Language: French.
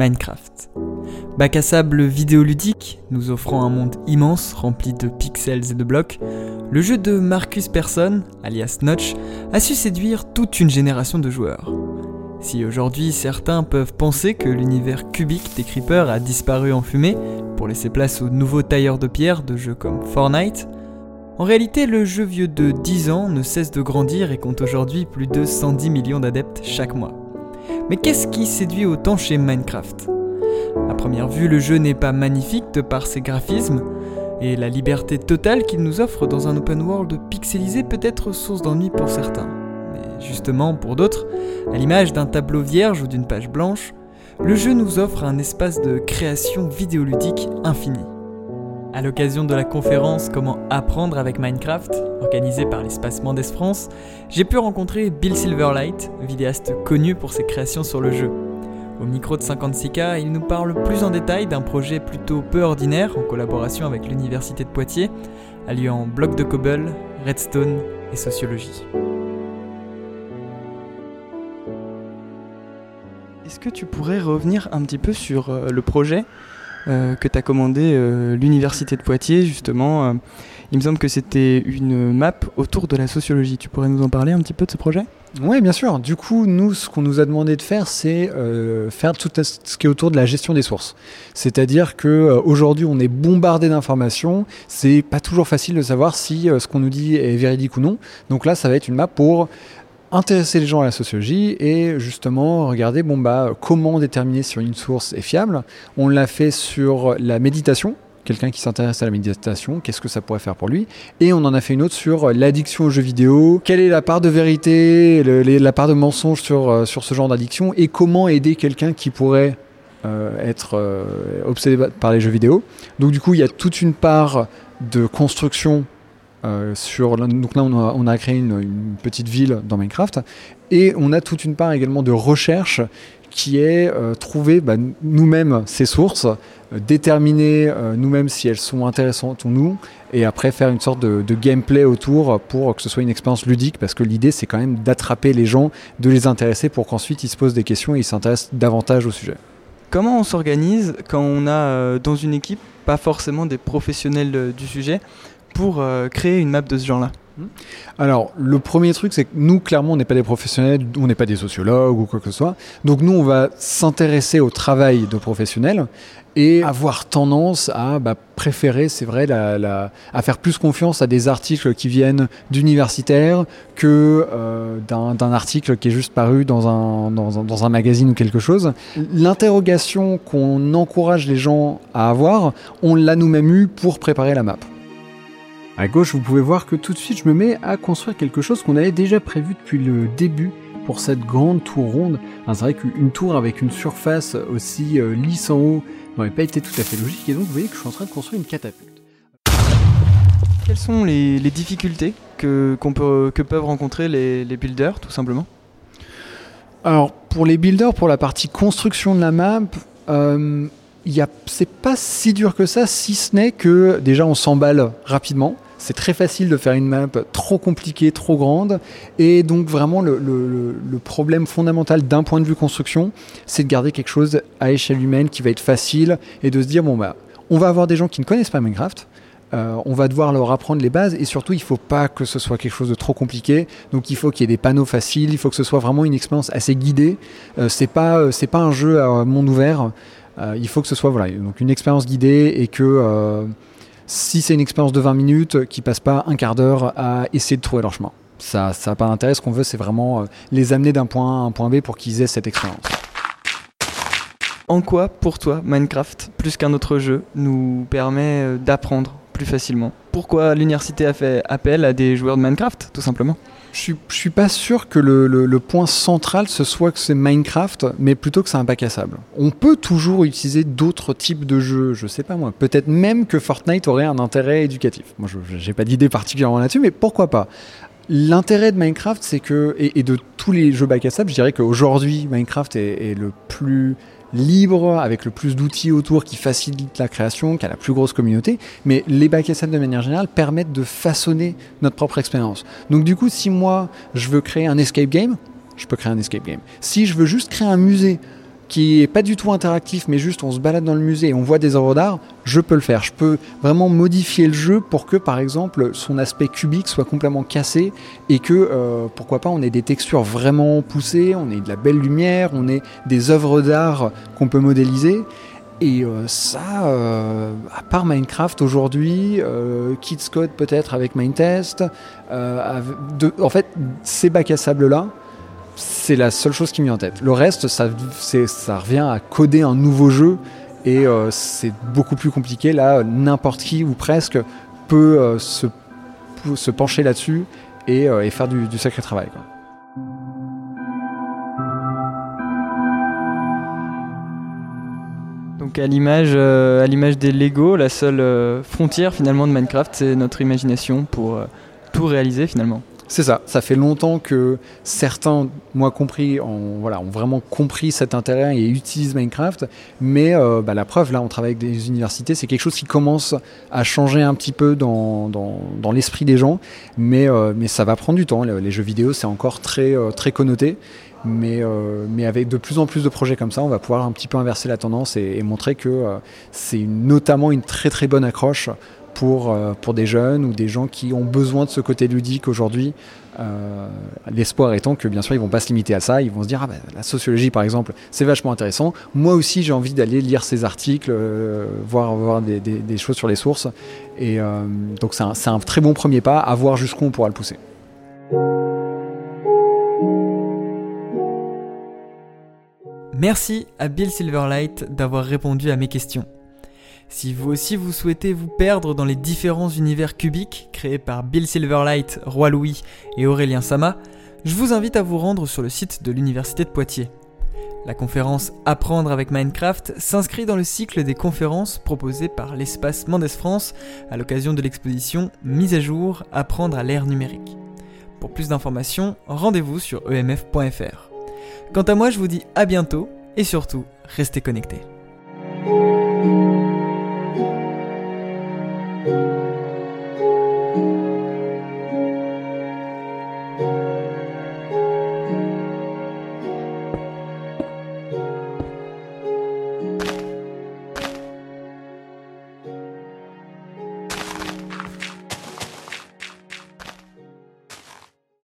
Minecraft. Bac à sable vidéoludique, nous offrant un monde immense rempli de pixels et de blocs, le jeu de Marcus Persson, alias Notch, a su séduire toute une génération de joueurs. Si aujourd'hui certains peuvent penser que l'univers cubique des Creepers a disparu en fumée pour laisser place aux nouveaux tailleurs de pierre de jeux comme Fortnite, en réalité le jeu vieux de 10 ans ne cesse de grandir et compte aujourd'hui plus de 110 millions d'adeptes chaque mois. Mais qu'est-ce qui séduit autant chez Minecraft? À première vue, le jeu n'est pas magnifique de par ses graphismes, et la liberté totale qu'il nous offre dans un open world pixelisé peut être source d'ennui pour certains. Mais justement, pour d'autres, à l'image d'un tableau vierge ou d'une page blanche, le jeu nous offre un espace de création vidéoludique infini. À l'occasion de la conférence Comment apprendre avec Minecraft, organisée par l'espace Mendes France, j'ai pu rencontrer Bill Silverlight, vidéaste connu pour ses créations sur le jeu. Au micro de 56K, il nous parle plus en détail d'un projet plutôt peu ordinaire en collaboration avec l'Université de Poitiers, alliant bloc de cobble, redstone et sociologie. Est-ce que tu pourrais revenir un petit peu sur euh, le projet? Que tu as commandé euh, l'Université de Poitiers, justement. Euh, il me semble que c'était une map autour de la sociologie. Tu pourrais nous en parler un petit peu de ce projet? Oui, bien sûr. Du coup, nous, ce qu'on nous a demandé de faire, c'est faire tout ce qui est autour de la gestion des sources. C'est-à-dire que aujourd'hui, on est bombardé d'informations. C'est pas toujours facile de savoir si ce qu'on nous dit est véridique ou non. Donc là, ça va être une map pour intéresser les gens à la sociologie et justement regarder bon bah comment déterminer si une source est fiable. On l'a fait sur la méditation, quelqu'un qui s'intéresse à la méditation, qu'est-ce que ça pourrait faire pour lui? Et on en a fait une autre sur l'addiction aux jeux vidéo, quelle est la part de vérité, la part de mensonge sur, euh, sur ce genre d'addiction? Et comment aider quelqu'un qui pourrait euh, être euh, obsédé par les jeux vidéo? Donc du coup, il y a toute une part de construction euh, sur, donc là, on a, créé une, petite ville dans Minecraft et on a toute une part également de recherche qui est euh, trouver bah, nous-mêmes ces sources, euh, déterminer nous-mêmes si elles sont intéressantes ou non, et après faire une sorte de, de, gameplay autour pour que ce soit une expérience ludique, parce que l'idée c'est quand même d'attraper les gens, de les intéresser pour qu'ensuite ils se posent des questions et ils s'intéressent davantage au sujet. Comment on s'organise quand on a dans une équipe pas forcément des professionnels du sujet pour euh, créer une map de ce genre-là hmm. alors, le premier truc, c'est que nous, clairement, on n'est pas des professionnels, on n'est pas des sociologues ou quoi que ce soit. Donc, nous, on va s'intéresser au travail de professionnels et avoir tendance à bah, préférer, c'est vrai, à faire plus confiance à des articles qui viennent d'universitaires que euh, d'un article qui est juste paru dans un, magazine ou quelque chose. L'interrogation qu'on encourage les gens à avoir, on l'a nous-mêmes eu pour préparer la map. À gauche, vous pouvez voir que tout de suite, je me mets à construire quelque chose qu'on avait déjà prévu depuis le début pour cette grande tour ronde. c'est vrai qu'une tour avec une surface aussi euh, lisse en haut n'aurait pas été tout à fait logique, et donc vous voyez que je suis en train de construire une catapulte. Quelles sont les, difficultés que, peut, que, peuvent rencontrer les, builders, tout simplement? Alors, pour les builders, pour la partie construction de la map, euh, c'est pas si dur que ça, si ce n'est que déjà on s'emballe rapidement. C'est très facile de faire une map trop compliquée, trop grande. Et donc vraiment le, problème fondamental d'un point de vue construction, c'est de garder quelque chose à échelle humaine qui va être facile et de se dire, bon bah, on va avoir des gens qui ne connaissent pas Minecraft. Euh, on va devoir leur apprendre les bases et surtout il ne faut pas que ce soit quelque chose de trop compliqué. Donc il faut qu'il y ait des panneaux faciles, il faut que ce soit vraiment une expérience assez guidée. Euh, c'est pas euh, c'est pas un jeu à monde ouvert. il faut que ce soit voilà donc une expérience guidée et que si c'est une expérience de 20 minutes, qui passe pas un quart d'heure à essayer de trouver leur chemin. Ça n'a pas d'intérêt. Ce qu'on veut, c'est vraiment euh, les amener d'un point A à un point B pour qu'ils aient cette expérience. En quoi, pour toi, Minecraft, plus qu'un autre jeu, nous permet euh, d'apprendre plus facilement? Pourquoi l'université a fait appel à des joueurs de Minecraft, tout simplement? Je suis pas sûr que le, point central ce soit que c'est Minecraft, mais plutôt que c'est un bac à sable. On peut toujours utiliser d'autres types de jeux, je sais pas moi. Peut-être même que Fortnite aurait un intérêt éducatif. Moi, je n'ai pas d'idée particulièrement là-dessus, mais pourquoi pas? L'intérêt de Minecraft, c'est que, et, de tous les jeux bac à sable, je dirais qu'aujourd'hui, Minecraft est le plus libre, avec le plus d'outils autour qui facilitent la création, qui a la plus grosse communauté, mais les bacs de manière générale permettent de façonner notre propre expérience. Donc du coup, si moi je veux créer un escape game, je peux créer un escape game. Si je veux juste créer un musée qui est pas du tout interactif, mais juste on se balade dans le musée et on voit des œuvres d'art, je peux le faire. Je peux vraiment modifier le jeu pour que, par exemple, son aspect cubique soit complètement cassé et que, euh, pourquoi pas, on ait des textures vraiment poussées, on ait de la belle lumière, on ait des œuvres d'art qu'on peut modéliser. Et euh, ça, euh, à part Minecraft aujourd'hui, Kids Code peut-être avec Mindtest, en fait, ces bacs à sable là, c'est la seule chose qui me vient en tête. Le reste, ça revient à coder un nouveau jeu et euh, c'est beaucoup plus compliqué. Là, n'importe qui ou presque peut euh, se, se, pencher là-dessus et, euh, faire du, sacré travail. Donc à l'image, à l'image des Lego, la seule frontière finalement de Minecraft, c'est notre imagination pour tout réaliser finalement. C'est ça. Ça fait longtemps que certains, moi compris, ont, vraiment compris cet intérêt et utilisent Minecraft. Mais euh, bah, la preuve, là, on travaille avec des universités, c'est quelque chose qui commence à changer un petit peu dans, l'esprit des gens. Mais, euh, mais ça va prendre du temps. Les, jeux vidéo, c'est encore très, euh, connoté. Mais, avec de plus en plus de projets comme ça, on va pouvoir un petit peu inverser la tendance et montrer que c'est notamment une très très bonne accroche pour, euh, pour des jeunes ou des gens qui ont besoin de ce côté ludique aujourd'hui. Euh, l'espoir étant que bien sûr ils vont pas se limiter à ça, ils vont se dire ah ben, la sociologie par exemple c'est vachement intéressant. Moi aussi j'ai envie d'aller lire ces articles, euh, voir, voir des, des, choses sur les sources. Et donc c'est un, un, très bon premier pas à voir jusqu'où on pourra le pousser. Merci à Bill Silverlight d'avoir répondu à mes questions. Si vous aussi vous souhaitez vous perdre dans les différents univers cubiques créés par Bill Silverlight, Roi Louis et Aurélien Sama, je vous invite à vous rendre sur le site de l'Université de Poitiers. La conférence Apprendre avec Minecraft s'inscrit dans le cycle des conférences proposées par l'espace Mendes France à l'occasion de l'exposition Mise à jour Apprendre à l'ère numérique. Pour plus d'informations, rendez-vous sur emf.fr. Quant à moi, je vous dis à bientôt et surtout, restez connectés.